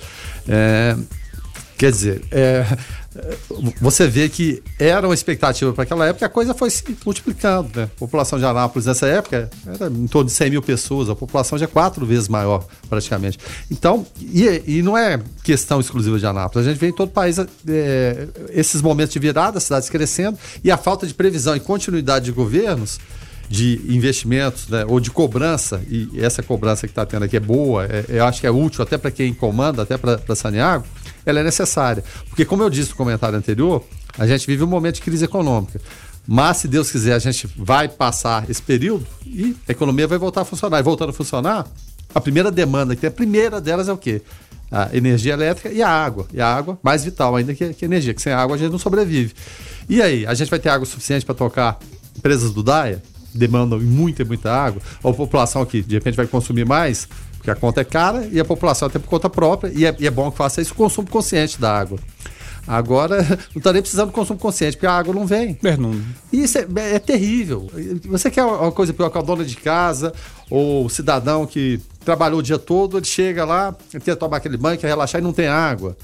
É, quer dizer, é, você vê que era uma expectativa para aquela época, a coisa foi se multiplicando. Né? A população de Anápolis nessa época era em torno de 100 mil pessoas, a população já é quatro vezes maior, praticamente. Então, e, e não é questão exclusiva de Anápolis, a gente vê em todo o país é, esses momentos de virada, as cidades crescendo, e a falta de previsão e continuidade de governos de investimentos né, ou de cobrança, e essa cobrança que está tendo aqui é boa, é, eu acho que é útil até para quem comanda, até para Saniago, ela é necessária. Porque, como eu disse no comentário anterior, a gente vive um momento de crise econômica. Mas, se Deus quiser, a gente vai passar esse período e a economia vai voltar a funcionar. E voltando a funcionar, a primeira demanda que tem, a primeira delas é o quê? A energia elétrica e a água. E a água mais vital ainda que, a energia, que sem água a gente não sobrevive. E aí, a gente vai ter água suficiente para tocar empresas do DAIA? Demandam muita, muita água? Ou a população que de repente vai consumir mais? Porque a conta é cara e a população tem por conta própria, e é, e é bom que faça isso o consumo consciente da água. Agora, *laughs* não está nem precisando de consumo consciente, porque a água não vem. É, não... E isso é, é, terrível. Você quer uma coisa pior que a dona de casa, ou o cidadão que trabalhou o dia todo, ele chega lá, ele quer tomar aquele banho, quer relaxar e não tem água.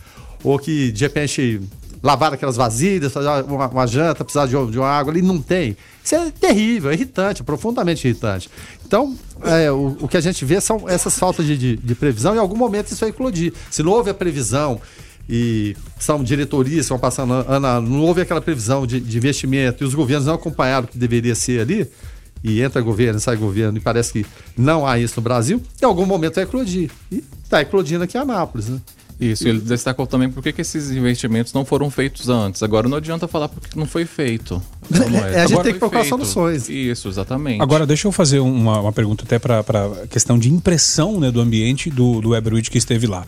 Ou que, de repente, lavar aquelas vasilhas, fazer uma, uma janta, precisar de, de uma água, ali não tem. Isso é terrível, é irritante, profundamente irritante. Então, é, o, o, que a gente vê são essas faltas de, de, de previsão. Em algum momento isso vai eclodir. Se não houve a previsão e são diretorias que vão passando ano, não houve aquela previsão de, de, investimento e os governos não acompanharam o que deveria ser ali, e entra governo, sai governo, e parece que não há isso no Brasil, em algum momento vai eclodir. E está eclodindo aqui em Anápolis, né? Isso, ele destacou também por que que esses investimentos não foram feitos antes. Agora não adianta falar porque não foi feito. Não É, a gente Agora tem que procurar feito. soluções. Isso, exatamente. Agora, deixa eu fazer uma, uma pergunta até para a questão de impressão né, do ambiente do, do Eberwitch que esteve lá.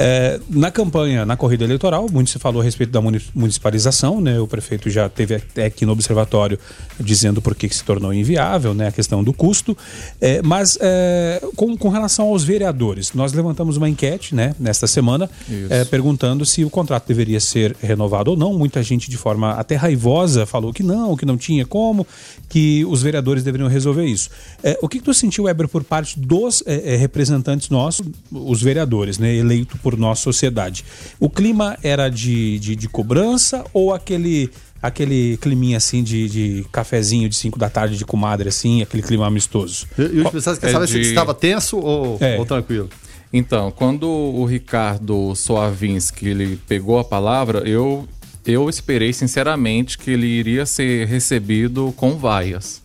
É, na campanha, na corrida eleitoral, muito se falou a respeito da muni- municipalização, né? O prefeito já teve até aqui no observatório dizendo por que se tornou inviável, né? A questão do custo. É, mas é, com, com relação aos vereadores, nós levantamos uma enquete, né? Nesta semana, é, perguntando se o contrato deveria ser renovado ou não. Muita gente, de forma até raivosa, falou que não, que não tinha como, que os vereadores deveriam resolver isso. É, o que, que tu sentiu, Weber, por parte dos é, representantes nossos, os vereadores, né, eleito por nossa sociedade? O clima era de, de, de cobrança ou aquele aquele climinha assim de, de cafezinho de 5 da tarde de comadre, assim, aquele clima amistoso? E, os pessoas querem É saber se estava tenso ou, É. ou tranquilo. Então, quando o Ricardo Soavinski ele pegou a palavra, eu, eu esperei sinceramente que ele iria ser recebido com vaias.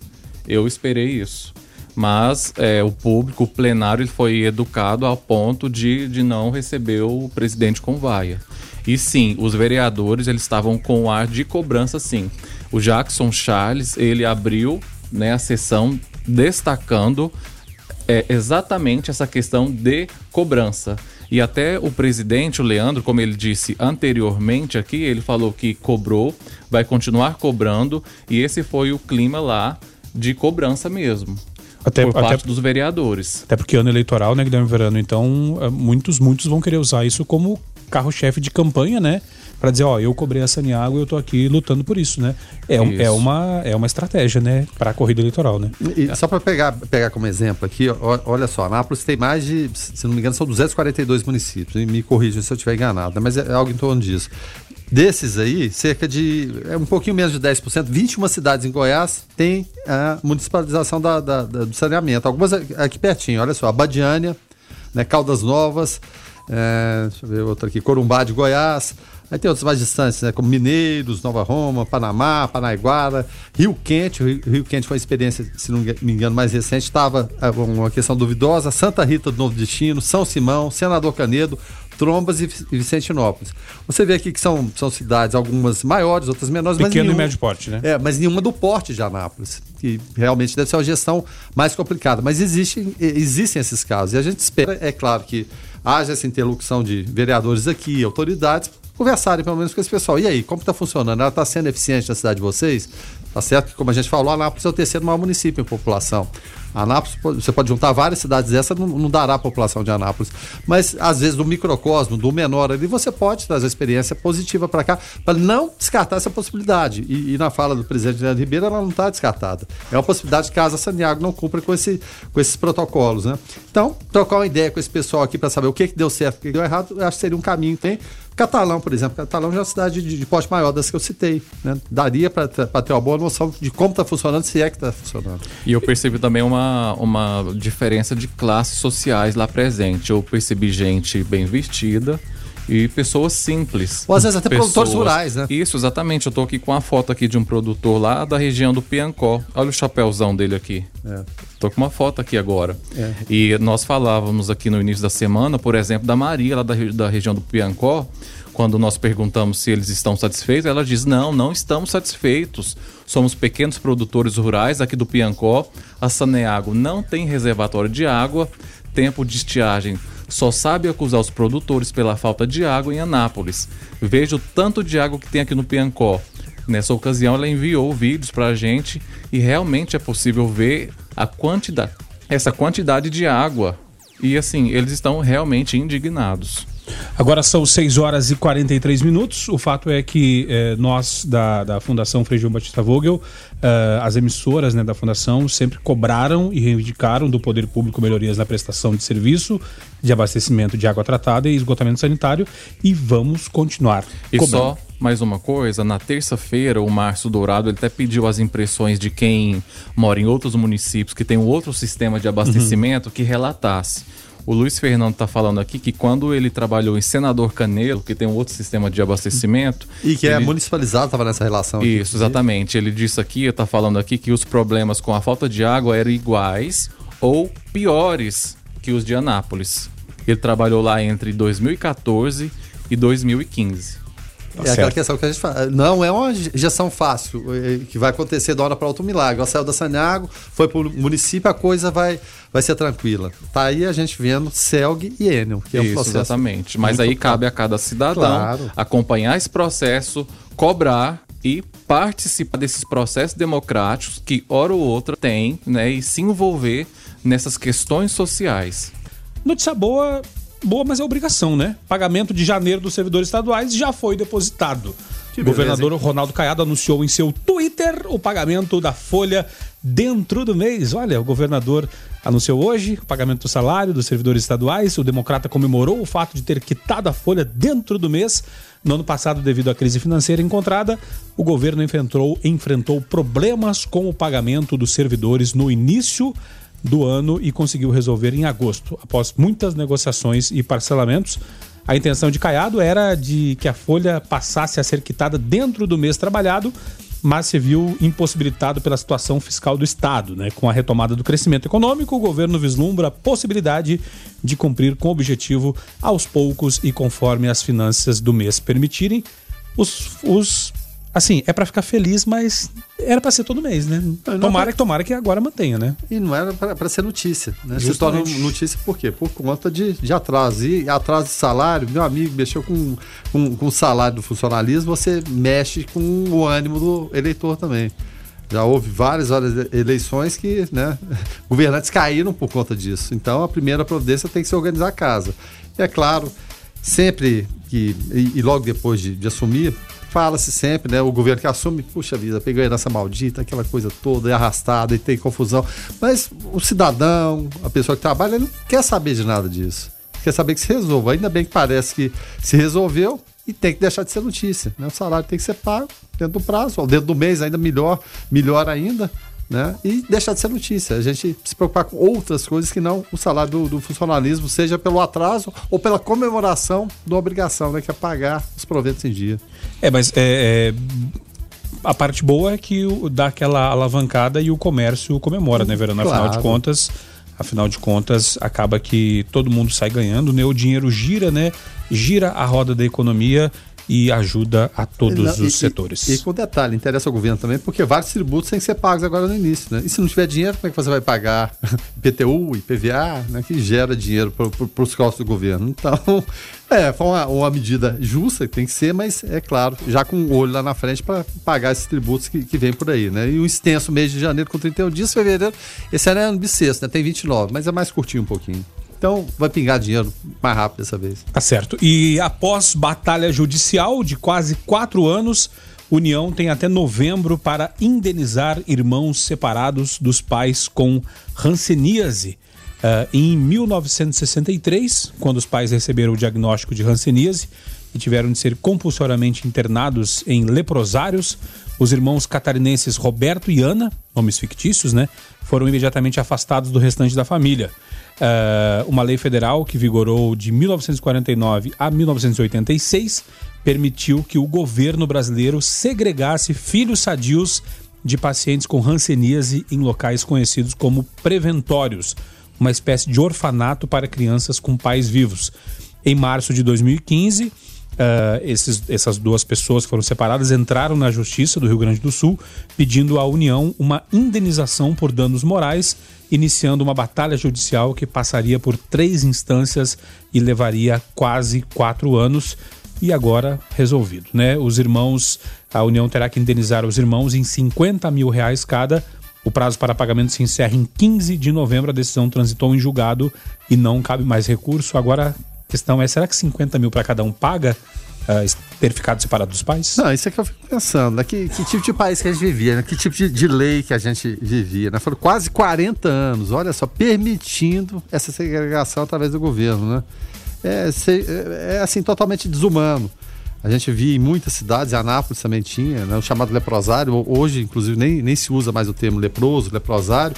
Eu esperei isso. Mas é, o público, o plenário, ele foi educado ao ponto de, de não receber o presidente com vaia. E sim, os vereadores eles estavam com ar de cobrança, sim. O Jackson Charles ele abriu né, a sessão destacando é exatamente essa questão de cobrança. E até o presidente, o Leandro, como ele disse anteriormente aqui, ele falou que cobrou, vai continuar cobrando, e esse foi o clima lá de cobrança mesmo. Até- por até- parte dos vereadores. Até porque ano eleitoral, né, Guilherme Verano? Então, eh, muitos, muitos vão querer usar isso como carro-chefe de campanha, né? Pra dizer, ó, eu cobrei a Saniago e eu tô aqui lutando por isso, né? É, é, Isso. uma, é uma estratégia, né? Pra corrida eleitoral, né? E só para pegar, pegar como exemplo aqui, ó, olha só, Anápolis tem mais de, se não me engano, são 242 municípios. E me corrija se eu estiver enganado, né? mas é algo em torno disso. Desses aí, cerca de. É um pouquinho menos de 10%, 21 cidades em Goiás têm a municipalização da, da- da- do saneamento. Algumas aqui pertinho, olha só, Abadiânia, né, Caldas Novas, é, deixa eu ver outra aqui, Corumbá de Goiás. Aí tem outros mais distantes, né, como Mineiros, Nova Roma, Panamá, Panaiguara, Rio Quente. O Rio, Rio Quente foi uma experiência, se não me engano, mais recente, estava é, uma questão duvidosa. Santa Rita do Novo Destino, São Simão, Senador Canedo, Trombas e Vi- e Vicentinópolis. Você vê aqui que são, são cidades, algumas maiores, outras menores, mas Pequeno e nenhuma- médio porte, né? é, mas nenhuma do porte de Anápolis, que realmente deve ser uma gestão mais complicada. Mas existem, existem esses casos. E a gente espera, é claro, que haja essa interlocução de vereadores aqui, autoridades, conversarem pelo menos com esse pessoal. E aí, como está funcionando? Ela está sendo eficiente na cidade de vocês? Tá certo que, como a gente falou, Anápolis é o terceiro maior município em população. Anápolis, você pode juntar várias cidades dessa, não, não dará a população de Anápolis. Mas, às vezes, do microcosmo, do menor ali, você pode trazer experiência positiva para cá, para não descartar essa possibilidade. E, e na fala do presidente Leandro Ribeiro, ela não está descartada. É uma possibilidade caso a Saniago não cumpra com, esse, com esses protocolos. Né? Então, trocar uma ideia com esse pessoal aqui para saber o que, que deu certo o que deu errado, acho que seria um caminho. Tem Catalão, por exemplo. Catalão já é uma cidade de, de porte maior das que eu citei. Né? Daria para ter uma boa noção de como está funcionando, se é que está funcionando. E eu percebi também uma, uma diferença de classes sociais lá presente. Eu percebi gente bem vestida e pessoas simples. Ou às vezes até produtores rurais, né? Isso, exatamente. Eu tô aqui com a foto aqui de um produtor lá da região do Piancó. Olha o chapéuzão dele aqui. É. Tô com uma foto aqui agora. É. E nós falávamos aqui no início da semana, por exemplo, da Maria, lá da, da região do Piancó, quando nós perguntamos se eles estão satisfeitos, ela diz: não, não estamos satisfeitos. Somos pequenos produtores rurais aqui do Piancó. A Saneago não tem reservatório de água, tempo de estiagem. Só sabe acusar os produtores pela falta de água em Anápolis. Veja o tanto de água que tem aqui no Piancó. Nessa ocasião, ela enviou vídeos para a gente e realmente é possível ver a quantidade, essa quantidade de água. E assim, eles estão realmente indignados. Agora são 6 horas e 43 minutos. O fato é que eh, nós, da, da Fundação Frei João Batista Vogel, eh, as emissoras né, da Fundação sempre cobraram e reivindicaram do poder público melhorias na prestação de serviço de abastecimento de água tratada e esgotamento sanitário e vamos continuar E cobrando. só mais uma coisa, na terça-feira o Márcio Dourado ele até pediu as impressões de quem mora em outros municípios que tem um outro sistema de abastecimento que relatasse. O Luiz Fernando está falando aqui que quando ele trabalhou em Senador Canelo, que tem um outro sistema de abastecimento. E que é ele- municipalizado, estava nessa relação. aqui. Isso, exatamente. Ele disse aqui, está falando aqui que os problemas com a falta de água eram iguais ou piores que os de Anápolis. Ele trabalhou lá entre 2014 e 2015. Tá é certo. aquela questão que a gente fala. Não é uma gestão fácil, é, que vai acontecer da hora para outro milagre. Ela saiu da Saniago, foi para o município, a coisa vai, vai ser tranquila. Tá aí a gente vendo CELG e Enel, que é um Isso, processo. Exatamente. Mas aí cabe a cada cidadão claro. acompanhar esse processo, cobrar e participar desses processos democráticos que, hora ou outra, tem, né? E se envolver nessas questões sociais. Notícia boa boa, mas é obrigação, né? Pagamento de janeiro dos servidores estaduais já foi depositado. o governador Ronaldo Caiado anunciou em seu Twitter o pagamento da folha dentro do mês. Olha, o governador anunciou hoje o pagamento do salário dos servidores estaduais. O democrata comemorou o fato de ter quitado a folha dentro do mês. No ano passado, devido à crise financeira encontrada, o governo enfrentou, enfrentou problemas com o pagamento dos servidores no início do ano e conseguiu resolver em agosto. Após muitas negociações e parcelamentos, a intenção de Caiado era de que a folha passasse a ser quitada dentro do mês trabalhado, mas se viu impossibilitado pela situação fiscal do Estado. Né? Com a retomada do crescimento econômico, o governo vislumbra a possibilidade de cumprir com o objetivo aos poucos e conforme as finanças do mês permitirem. Os, os Assim, é para ficar feliz, mas era para ser todo mês, né? Não, tomara, que, tomara que agora mantenha, né? E não era para ser notícia, né? Se torna notícia por quê? Por conta de, de atraso. E atraso de salário, meu amigo mexeu com, com, com o salário do funcionalismo, você mexe com o ânimo do eleitor também. Já houve várias, várias eleições que né, *laughs* governantes caíram por conta disso. Então a primeira providência tem que se organizar a casa. E é claro, sempre que, e, e logo depois de, de assumir, fala-se sempre, né? O governo que assume, puxa vida, pegou a herança maldita, aquela coisa toda, é arrastada e tem confusão. Mas o cidadão, a pessoa que trabalha, não quer saber de nada disso. Quer saber que se resolva. Ainda bem que parece que se resolveu e tem que deixar de ser notícia. Né? O salário tem que ser pago dentro do prazo, ou dentro do mês ainda melhor, melhor ainda né? E deixar de ser notícia. A gente se preocupar com outras coisas que não o salário do, do funcionalismo, seja pelo atraso ou pela comemoração da obrigação, né? Que é pagar os proventos em dia. É, mas é, é a parte boa é que dá aquela alavancada e o comércio comemora, né, Verano? Afinal claro. de contas, afinal de contas, acaba que todo mundo sai ganhando, né? O dinheiro gira, né? Gira a roda da economia e ajuda a todos Não, os e, setores. E, e, com detalhe, interessa ao governo também, porque vários tributos têm que ser pagos agora no início. Né? E se não tiver dinheiro, como é que você vai pagar *laughs* IPTU, IPVA, né? que gera dinheiro para os costos do governo? Então, *laughs* é, foi uma, uma, medida justa, tem que ser, mas é claro, já com o olho lá na frente para pagar esses tributos que, que vem por aí. Né? E o extenso mês de janeiro com 31 dias, fevereiro, esse ano é ano bissexto, né? tem 29, mas é mais curtinho um pouquinho. Então vai pingar dinheiro mais rápido dessa vez. Tá certo. E após batalha judicial de quase quatro anos, União tem até novembro para indenizar irmãos separados dos pais com hanseníase. Uh, em 1963, quando os pais receberam o diagnóstico de hanseníase e tiveram de ser compulsoriamente internados em leprosários, os irmãos catarinenses Roberto e Ana, nomes fictícios, né, foram imediatamente afastados do restante da família uh, uma lei federal que vigorou de 1949 a 1986 permitiu que o governo brasileiro segregasse filhos sadios de pacientes com hanseníase em locais conhecidos como preventórios, uma espécie de orfanato para crianças com pais vivos. Em março de 2015, Uh, esses, essas duas pessoas que foram separadas entraram na Justiça do Rio Grande do Sul pedindo à União uma indenização por danos morais, iniciando uma batalha judicial que passaria por três instâncias e levaria quase quatro anos. E agora resolvido, né? Os irmãos, a União terá que indenizar os irmãos em 50 mil reais cada. O prazo para pagamento se encerra em 15 de novembro. A decisão transitou em julgado e não cabe mais recurso. Agora questão é, será que 50 mil para cada um paga uh, ter ficado separado dos pais? Não, isso é que eu fico pensando, né? Que, que tipo de país que a gente vivia, né? Que tipo de, de, lei que a gente vivia, né? Foram quase 40 anos, olha só, permitindo essa segregação através do governo, né? É, é, é assim, totalmente desumano. A gente via em muitas cidades, Anápolis também tinha, né, o chamado leprosário. Hoje, inclusive, nem, nem se usa mais o termo leproso, leprosário.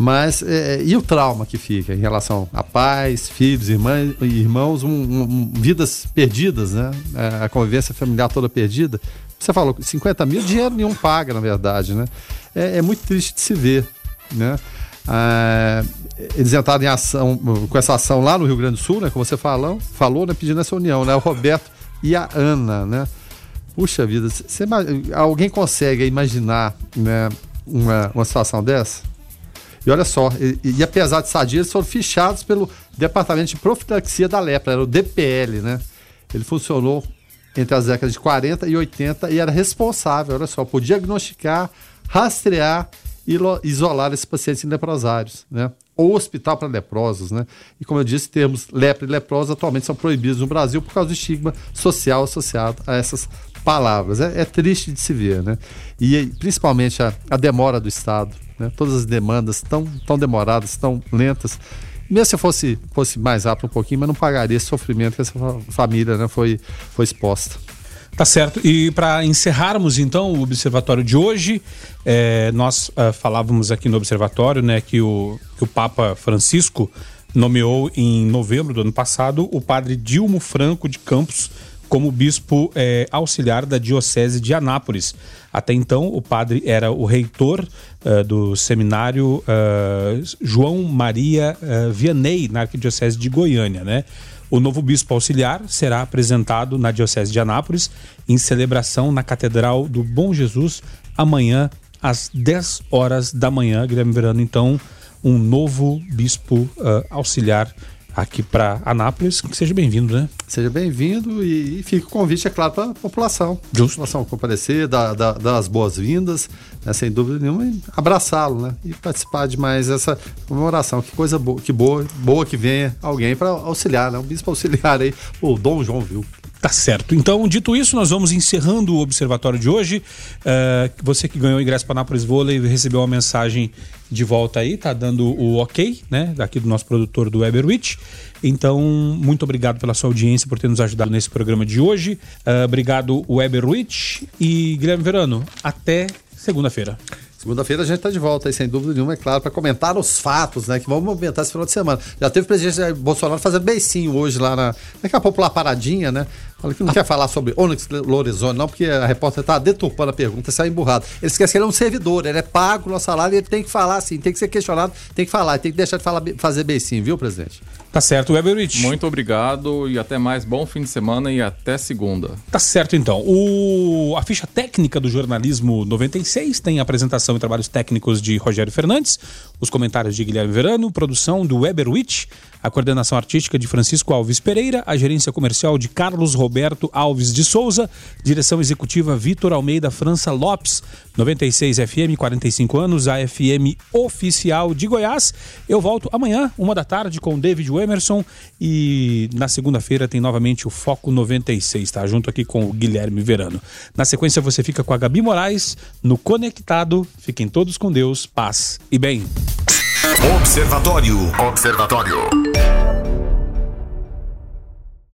Mas é, e o trauma que fica em relação a pais, filhos, irmãs, irmãos, um, um, vidas perdidas, né? É, a convivência familiar toda perdida. Você falou 50 mil, dinheiro nenhum paga, na verdade, né? É, é muito triste de se ver, né? É, eles entraram em ação com essa ação lá no Rio Grande do Sul, né? Como você falou, falou, né? Pedindo essa união, né? O Roberto e a Ana, né? Puxa vida, você, alguém consegue imaginar né, uma, uma situação dessa? E olha só, e, e apesar de sadia, eles foram fichados pelo Departamento de Profilaxia da Lepra, era o DPL, né? Ele funcionou entre as décadas de 40 e 80 e era responsável, olha só, por diagnosticar, rastrear e isolar esses pacientes leprosários, né? Ou hospital para leprosos, né? E como eu disse, termos lepra e leprosa atualmente são proibidos no Brasil por causa do estigma social associado a essas palavras. É, é triste de se ver, né? E principalmente a, a demora do Estado, né? Todas as demandas tão, tão demoradas, tão lentas. Mesmo se fosse, fosse mais rápido um pouquinho, mas não pagaria esse sofrimento que essa família né, foi, foi exposta. Tá certo. E para encerrarmos então o observatório de hoje, é, nós uh, falávamos aqui no observatório né, que, o, que o Papa Francisco nomeou em novembro do ano passado o padre Dilmo Franco de Campos como bispo é, auxiliar da Diocese de Anápolis. Até então, o padre era o reitor uh, do seminário uh, João Maria uh, Vianney, na Arquidiocese de Goiânia. Né? O novo bispo auxiliar será apresentado na Diocese de Anápolis em celebração na Catedral do Bom Jesus amanhã às 10 horas da manhã. Guilherme Verano, então, um novo bispo auxiliar aqui para Anápolis. Que seja bem-vindo, né? Seja bem-vindo e, e fica o convite, é claro, para a população. Justo. A população comparecer, dar, dar, dar as boas-vindas, né, sem dúvida nenhuma, e abraçá-lo, né? E participar de mais essa comemoração. Que coisa boa, que boa, boa que venha alguém para auxiliar, né? Um bispo auxiliar aí, o Dom João Viu. Tá certo. Então, dito isso, nós vamos encerrando o observatório de hoje. Uh, você que ganhou o ingresso para Nápoles Vôlei recebeu uma mensagem de volta aí, tá dando o ok, né? Daqui do nosso produtor do Weberwitch. Então, muito obrigado pela sua audiência, por ter nos ajudado nesse programa de hoje. Uh, obrigado, Weberwitch. E Guilherme Verano, até segunda-feira. Segunda-feira a gente está de volta aí, sem dúvida nenhuma, é claro, para comentar os fatos, né? Que vão movimentar esse final de semana. Já teve o presidente Bolsonaro fazendo beicinho hoje lá na. Daqui a pouco lá paradinha, né? Fala que não quer falar sobre Onyx Lorenzoni, não, porque a repórter está deturpando a pergunta, saiu emburrado. Ele esquece que ele é um servidor, ele é pago no salário e ele tem que falar assim, tem que ser questionado, tem que falar, tem que deixar de falar, fazer beicinho, viu, presidente? Tá certo, Weberich. Muito obrigado e até mais. Bom fim de semana e até segunda. Tá certo, então. O... A ficha técnica do jornalismo 96 tem apresentação e trabalhos técnicos de Rogério Fernandes, os comentários de Guilherme Verano, produção do Weberwitch, a coordenação artística de Francisco Alves Pereira, a gerência comercial de Carlos Roberto Alves de Souza, direção executiva Vitor Almeida França Lopes, 96 FM, 45 anos, a FM oficial de Goiás. Eu volto amanhã, uma da tarde, com David Emerson e na segunda-feira tem novamente o Foco 96, tá? Junto aqui com o Guilherme Verano. Na sequência você fica com a Gabi Moraes no Conectado. Fiquem todos com Deus, paz e bem. Observatório. Observatório.